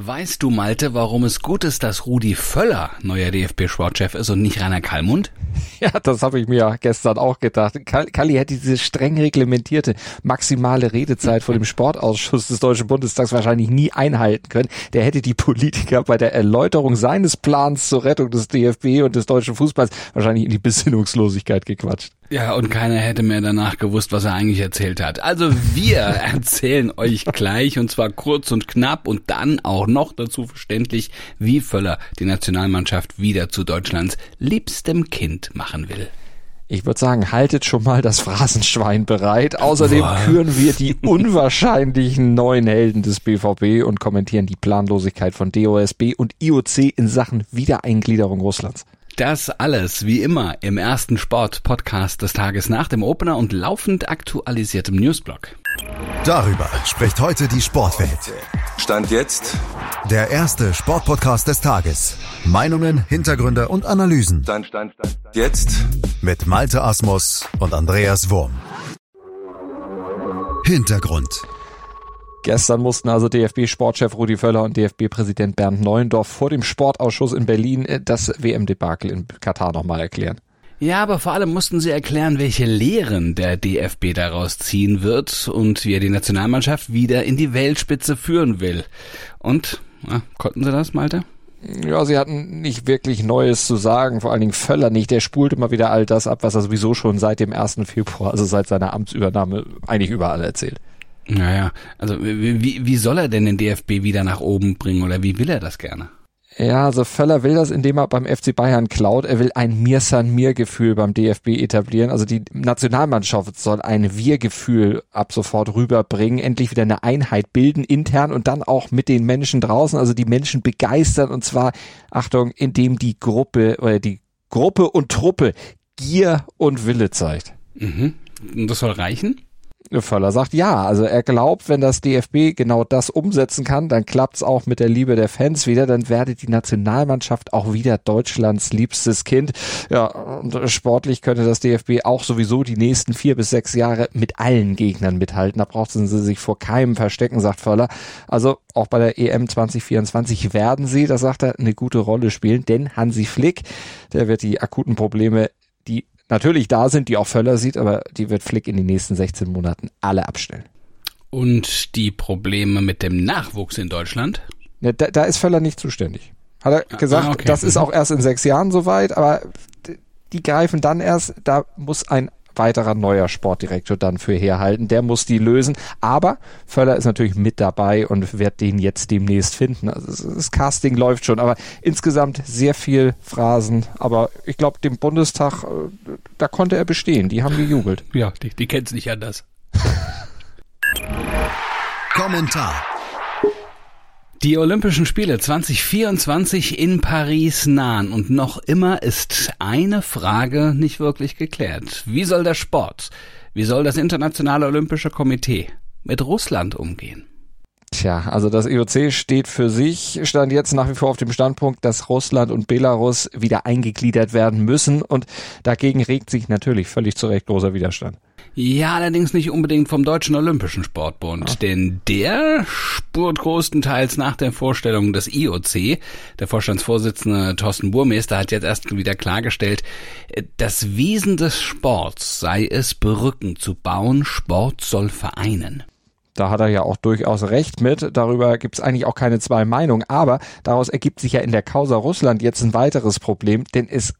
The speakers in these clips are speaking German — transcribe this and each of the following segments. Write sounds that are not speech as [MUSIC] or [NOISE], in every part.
Weißt du, Malte, warum es gut ist, dass Rudi Völler neuer DFB-Sportchef ist und nicht Rainer Kallmund? [LAUGHS] Ja, das habe ich mir gestern auch gedacht. Kalli hätte diese streng reglementierte maximale Redezeit vor dem Sportausschuss des Deutschen Bundestags wahrscheinlich nie einhalten können. Der hätte die Politiker bei der Erläuterung seines Plans zur Rettung des DFB und des deutschen Fußballs wahrscheinlich in die Besinnungslosigkeit gequatscht. Ja, und keiner hätte mehr danach gewusst, was er eigentlich erzählt hat. Also wir [LAUGHS] erzählen euch gleich und zwar kurz und knapp und dann auch noch dazu verständlich, wie Völler die Nationalmannschaft wieder zu Deutschlands liebstem Kind machen will. Ich würde sagen, haltet schon mal das Phrasenschwein bereit. Außerdem Boah. küren wir die unwahrscheinlichen neuen Helden des BVB und kommentieren die Planlosigkeit von DOSB und IOC in Sachen Wiedereingliederung Russlands. Das alles wie immer im ersten Sport-Podcast des Tages nach dem Opener und laufend aktualisiertem Newsblog. Darüber spricht heute die Sportwelt. Stand jetzt der erste Sportpodcast des Tages. Meinungen, Hintergründe und Analysen. Stand, stand, stand, stand. Jetzt mit Malte Asmus und Andreas Wurm. Hintergrund. Gestern mussten also DFB-Sportchef Rudi Völler und DFB-Präsident Bernd Neuendorf vor dem Sportausschuss in Berlin äh, das WM-Debakel in Katar nochmal erklären. Ja, aber vor allem mussten sie erklären, welche Lehren der DFB daraus ziehen wird und wie er die Nationalmannschaft wieder in die Weltspitze führen will. Und, na, konnten sie das, Malte? Ja, sie hatten nicht wirklich Neues zu sagen, vor allen Dingen Völler nicht. Der spult immer wieder all das ab, was er sowieso schon seit dem 1. Februar, also seit seiner Amtsübernahme, eigentlich überall erzählt. Naja, also wie, wie soll er denn den DFB wieder nach oben bringen oder wie will er das gerne? Ja, also Völler will das, indem er beim FC Bayern klaut. Er will ein Mir-San-Mir-Gefühl beim DFB etablieren. Also die Nationalmannschaft soll ein Wir-Gefühl ab sofort rüberbringen, endlich wieder eine Einheit bilden, intern und dann auch mit den Menschen draußen. Also die Menschen begeistern und zwar, Achtung, indem die Gruppe oder die Gruppe und Truppe Gier und Wille zeigt. Mhm. Und das soll reichen? Völler sagt ja. Also er glaubt, wenn das DFB genau das umsetzen kann, dann klappt's auch mit der Liebe der Fans wieder. Dann werde die Nationalmannschaft auch wieder Deutschlands liebstes Kind. Ja, und sportlich könnte das DFB auch sowieso die nächsten vier bis sechs Jahre mit allen Gegnern mithalten. Da brauchten sie sich vor keinem verstecken, sagt Völler. Also auch bei der EM 2024 werden sie, das sagt er, eine gute Rolle spielen, denn Hansi Flick, der wird die akuten Probleme natürlich da sind, die auch Völler sieht, aber die wird Flick in den nächsten 16 Monaten alle abstellen. Und die Probleme mit dem Nachwuchs in Deutschland? Ja, da, da ist Völler nicht zuständig. Hat er ah, gesagt, ah, okay. das ist auch erst in sechs Jahren soweit, aber die greifen dann erst, da muss ein weiterer neuer Sportdirektor dann für herhalten. Der muss die lösen. Aber Völler ist natürlich mit dabei und wird den jetzt demnächst finden. Also das Casting läuft schon, aber insgesamt sehr viel Phrasen. Aber ich glaube, dem Bundestag, äh, da konnte er bestehen. Die haben gejubelt. Ja, die, die kennt's nicht anders. Kommentar. Die Olympischen Spiele 2024 in Paris nahen und noch immer ist eine Frage nicht wirklich geklärt. Wie soll der Sport, wie soll das Internationale Olympische Komitee mit Russland umgehen? Tja, also das IOC steht für sich, stand jetzt nach wie vor auf dem Standpunkt, dass Russland und Belarus wieder eingegliedert werden müssen und dagegen regt sich natürlich völlig zu Recht großer Widerstand. Ja, allerdings nicht unbedingt vom Deutschen Olympischen Sportbund, ja. denn der spurt größtenteils nach der Vorstellung des IOC. Der Vorstandsvorsitzende Thorsten Burmeister hat jetzt erst wieder klargestellt, das Wesen des Sports sei es, Brücken zu bauen, Sport soll vereinen. Da hat er ja auch durchaus recht mit. Darüber gibt es eigentlich auch keine zwei Meinungen. Aber daraus ergibt sich ja in der Causa Russland jetzt ein weiteres Problem, denn es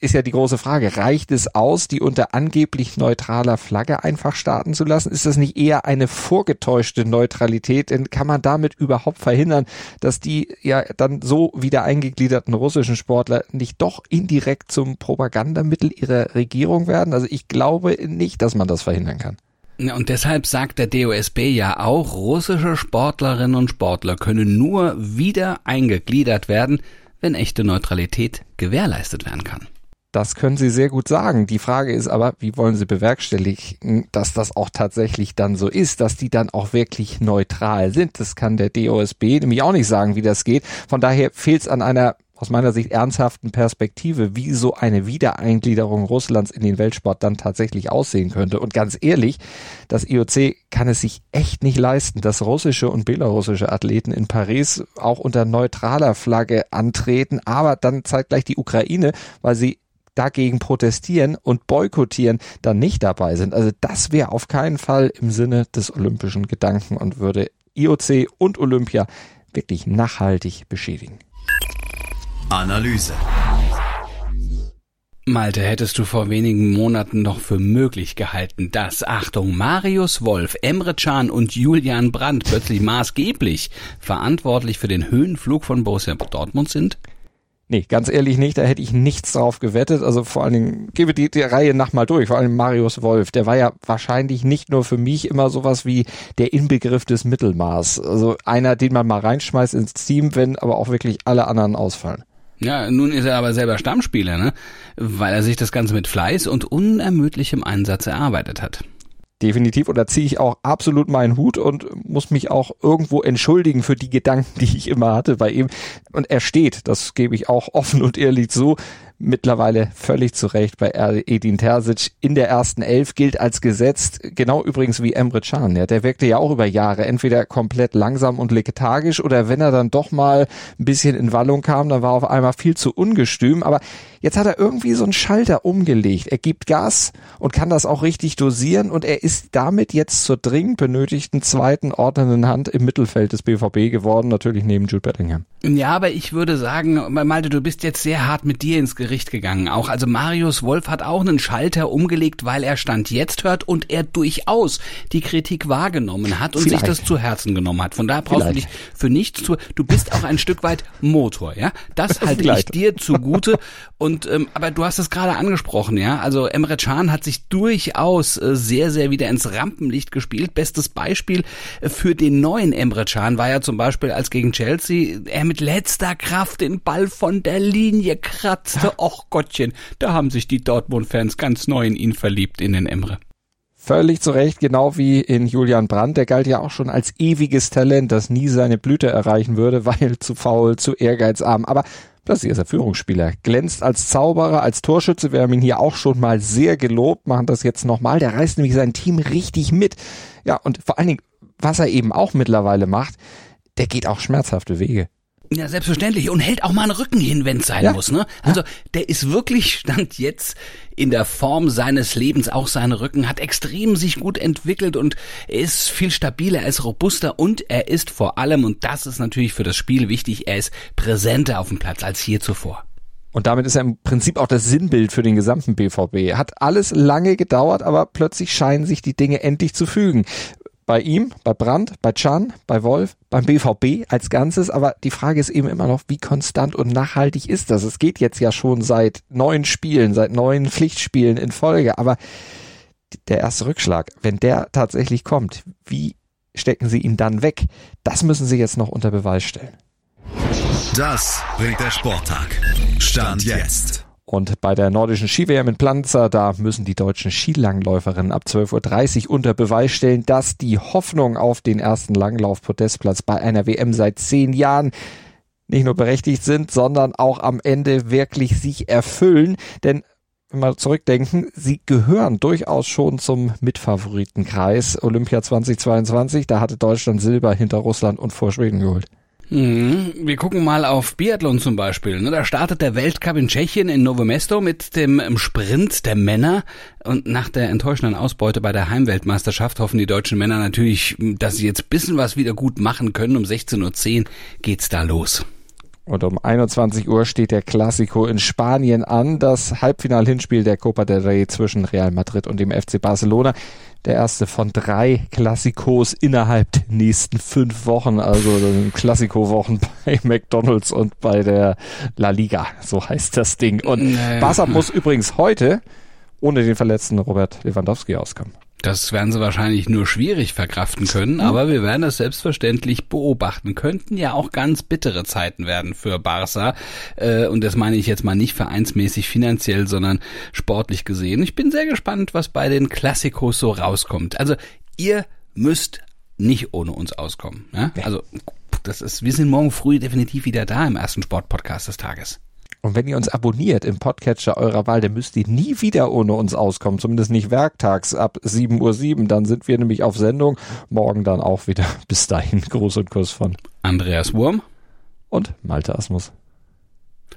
ist ja die große Frage, reicht es aus, die unter angeblich neutraler Flagge einfach starten zu lassen? Ist das nicht eher eine vorgetäuschte Neutralität? Denn kann man damit überhaupt verhindern, dass die ja dann so wieder eingegliederten russischen Sportler nicht doch indirekt zum Propagandamittel ihrer Regierung werden? Also ich glaube nicht, dass man das verhindern kann. Und deshalb sagt der DOSB ja auch, russische Sportlerinnen und Sportler können nur wieder eingegliedert werden, wenn echte Neutralität gewährleistet werden kann. Das können Sie sehr gut sagen. Die Frage ist aber, wie wollen Sie bewerkstelligen, dass das auch tatsächlich dann so ist, dass die dann auch wirklich neutral sind. Das kann der DOSB nämlich auch nicht sagen, wie das geht. Von daher fehlt es an einer aus meiner Sicht ernsthaften Perspektive, wie so eine Wiedereingliederung Russlands in den Weltsport dann tatsächlich aussehen könnte. Und ganz ehrlich, das IOC kann es sich echt nicht leisten, dass russische und belarussische Athleten in Paris auch unter neutraler Flagge antreten, aber dann zeitgleich die Ukraine, weil sie dagegen protestieren und boykottieren, dann nicht dabei sind. Also das wäre auf keinen Fall im Sinne des olympischen Gedanken und würde IOC und Olympia wirklich nachhaltig beschädigen. Analyse. Malte, hättest du vor wenigen Monaten noch für möglich gehalten, dass, Achtung, Marius Wolf, Emre Can und Julian Brandt plötzlich maßgeblich verantwortlich für den Höhenflug von Borussia Dortmund sind? Nee, ganz ehrlich nicht, da hätte ich nichts drauf gewettet. Also vor allen Dingen, gebe die, die Reihe nach mal durch, vor allem Marius Wolf, der war ja wahrscheinlich nicht nur für mich immer sowas wie der Inbegriff des Mittelmaß. Also einer, den man mal reinschmeißt ins Team, wenn aber auch wirklich alle anderen ausfallen. Ja, nun ist er aber selber Stammspieler, ne? Weil er sich das Ganze mit Fleiß und unermüdlichem Einsatz erarbeitet hat definitiv. Und da ziehe ich auch absolut meinen Hut und muss mich auch irgendwo entschuldigen für die Gedanken, [LAUGHS] die ich immer hatte bei ihm. Und er steht, das gebe ich auch offen und ehrlich zu, mittlerweile völlig zu Recht bei Edin Terzic in der ersten Elf gilt als gesetzt, genau übrigens wie Emre Can. Ja, der wirkte ja auch über Jahre entweder komplett langsam und lethargisch oder wenn er dann doch mal ein bisschen in Wallung kam, dann war auf einmal viel zu ungestüm. Aber jetzt hat er irgendwie so einen Schalter umgelegt. Er gibt Gas und kann das auch richtig dosieren und er ist damit jetzt zur dringend benötigten zweiten ordnenden Hand im Mittelfeld des BVB geworden, natürlich neben Jude Bellingham. Ja, aber ich würde sagen, Malte, du bist jetzt sehr hart mit dir ins Gericht gegangen. Auch also Marius Wolf hat auch einen Schalter umgelegt, weil er Stand jetzt hört und er durchaus die Kritik wahrgenommen hat und Vielleicht. sich das zu Herzen genommen hat. Von daher brauchst Vielleicht. du dich für nichts zu. Du bist auch ein Stück weit Motor, ja. Das [LAUGHS] halte Vielleicht. ich dir zugute. Und ähm, aber du hast es gerade angesprochen, ja. Also Emre Can hat sich durchaus äh, sehr, sehr wieder ins Rampenlicht gespielt. Bestes Beispiel äh, für den neuen Emre Can war ja zum Beispiel als gegen Chelsea er mit letzter Kraft den Ball von der Linie kratzte. Och Gottchen, da haben sich die Dortmund-Fans ganz neu in ihn verliebt, in den Emre. Völlig zu Recht, genau wie in Julian Brandt. Der galt ja auch schon als ewiges Talent, das nie seine Blüte erreichen würde, [LAUGHS] weil zu faul, zu ehrgeizarm. Aber plötzlich ist er Führungsspieler. Glänzt als Zauberer, als Torschütze. Wir haben ihn hier auch schon mal sehr gelobt, machen das jetzt nochmal. Der reißt nämlich sein Team richtig mit. Ja, und vor allen Dingen, was er eben auch mittlerweile macht, der geht auch schmerzhafte Wege. Ja, selbstverständlich. Und hält auch mal einen Rücken hin, wenn es sein ja. muss. Ne? Also der ist wirklich, stand jetzt in der Form seines Lebens, auch sein Rücken, hat extrem sich gut entwickelt und er ist viel stabiler, er ist robuster und er ist vor allem, und das ist natürlich für das Spiel wichtig, er ist präsenter auf dem Platz als je zuvor. Und damit ist er im Prinzip auch das Sinnbild für den gesamten BVB. Hat alles lange gedauert, aber plötzlich scheinen sich die Dinge endlich zu fügen bei ihm, bei Brandt, bei Chan, bei Wolf, beim BVB als Ganzes. Aber die Frage ist eben immer noch, wie konstant und nachhaltig ist das? Es geht jetzt ja schon seit neun Spielen, seit neun Pflichtspielen in Folge. Aber der erste Rückschlag, wenn der tatsächlich kommt, wie stecken sie ihn dann weg? Das müssen sie jetzt noch unter Beweis stellen. Das bringt der Sporttag. Stand jetzt. Und bei der nordischen Ski-WM in Planzer, da müssen die deutschen Skilangläuferinnen ab 12.30 Uhr unter Beweis stellen, dass die Hoffnung auf den ersten Langlauf-Podestplatz bei einer WM seit zehn Jahren nicht nur berechtigt sind, sondern auch am Ende wirklich sich erfüllen. Denn wenn wir zurückdenken, sie gehören durchaus schon zum Mitfavoritenkreis Olympia 2022. Da hatte Deutschland Silber hinter Russland und vor Schweden geholt. Mhm. Wir gucken mal auf Biathlon zum Beispiel. Ne? Da startet der Weltcup in Tschechien in Novo Mesto mit dem Sprint der Männer. Und nach der enttäuschenden Ausbeute bei der Heimweltmeisterschaft hoffen die deutschen Männer natürlich, dass sie jetzt bisschen was wieder gut machen können. Um 16.10 Uhr geht's da los. Und um 21 Uhr steht der Classico in Spanien an, das Halbfinal-Hinspiel der Copa del Rey zwischen Real Madrid und dem FC Barcelona der erste von drei Klassikos innerhalb der nächsten fünf Wochen, also Klassiko-Wochen [LAUGHS] bei McDonalds und bei der La Liga, so heißt das Ding. Und. Barca muss übrigens heute ohne den verletzten Robert Lewandowski auskommen. Das werden sie wahrscheinlich nur schwierig verkraften können, aber wir werden es selbstverständlich beobachten. Könnten ja auch ganz bittere Zeiten werden für Barca. Äh, und das meine ich jetzt mal nicht vereinsmäßig finanziell, sondern sportlich gesehen. Ich bin sehr gespannt, was bei den Klassikos so rauskommt. Also ihr müsst nicht ohne uns auskommen. Ja? Also das ist, wir sind morgen früh definitiv wieder da im ersten Sportpodcast des Tages. Und wenn ihr uns abonniert im Podcatcher eurer Wahl, dann müsst ihr nie wieder ohne uns auskommen. Zumindest nicht werktags ab 7.07 Uhr. Dann sind wir nämlich auf Sendung. Morgen dann auch wieder. Bis dahin. Gruß und Kuss von Andreas Wurm und Malte Asmus.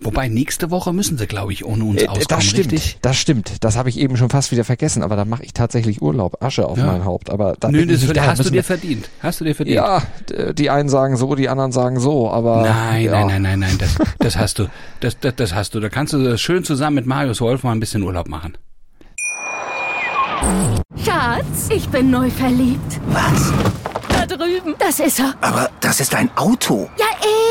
Wobei nächste Woche müssen sie, glaube ich, ohne uns Äh, auskommen, das stimmt, richtig? das stimmt. Das habe ich eben schon fast wieder vergessen, aber da mache ich tatsächlich Urlaub, Asche auf Ja. mein Haupt. Aber da Nö, bin ich das da. hast du dir verdient. Hast du dir verdient. Ja, die einen sagen so, die anderen sagen so, aber Nein, ja. nein, nein, nein, nein, das, das hast du. Das, das, das hast du. Da kannst du schön zusammen mit Marius Wolf mal ein bisschen Urlaub machen. Schatz, ich bin neu verliebt. Was? Da drüben. Das ist er. Aber das ist ein Auto. Ja,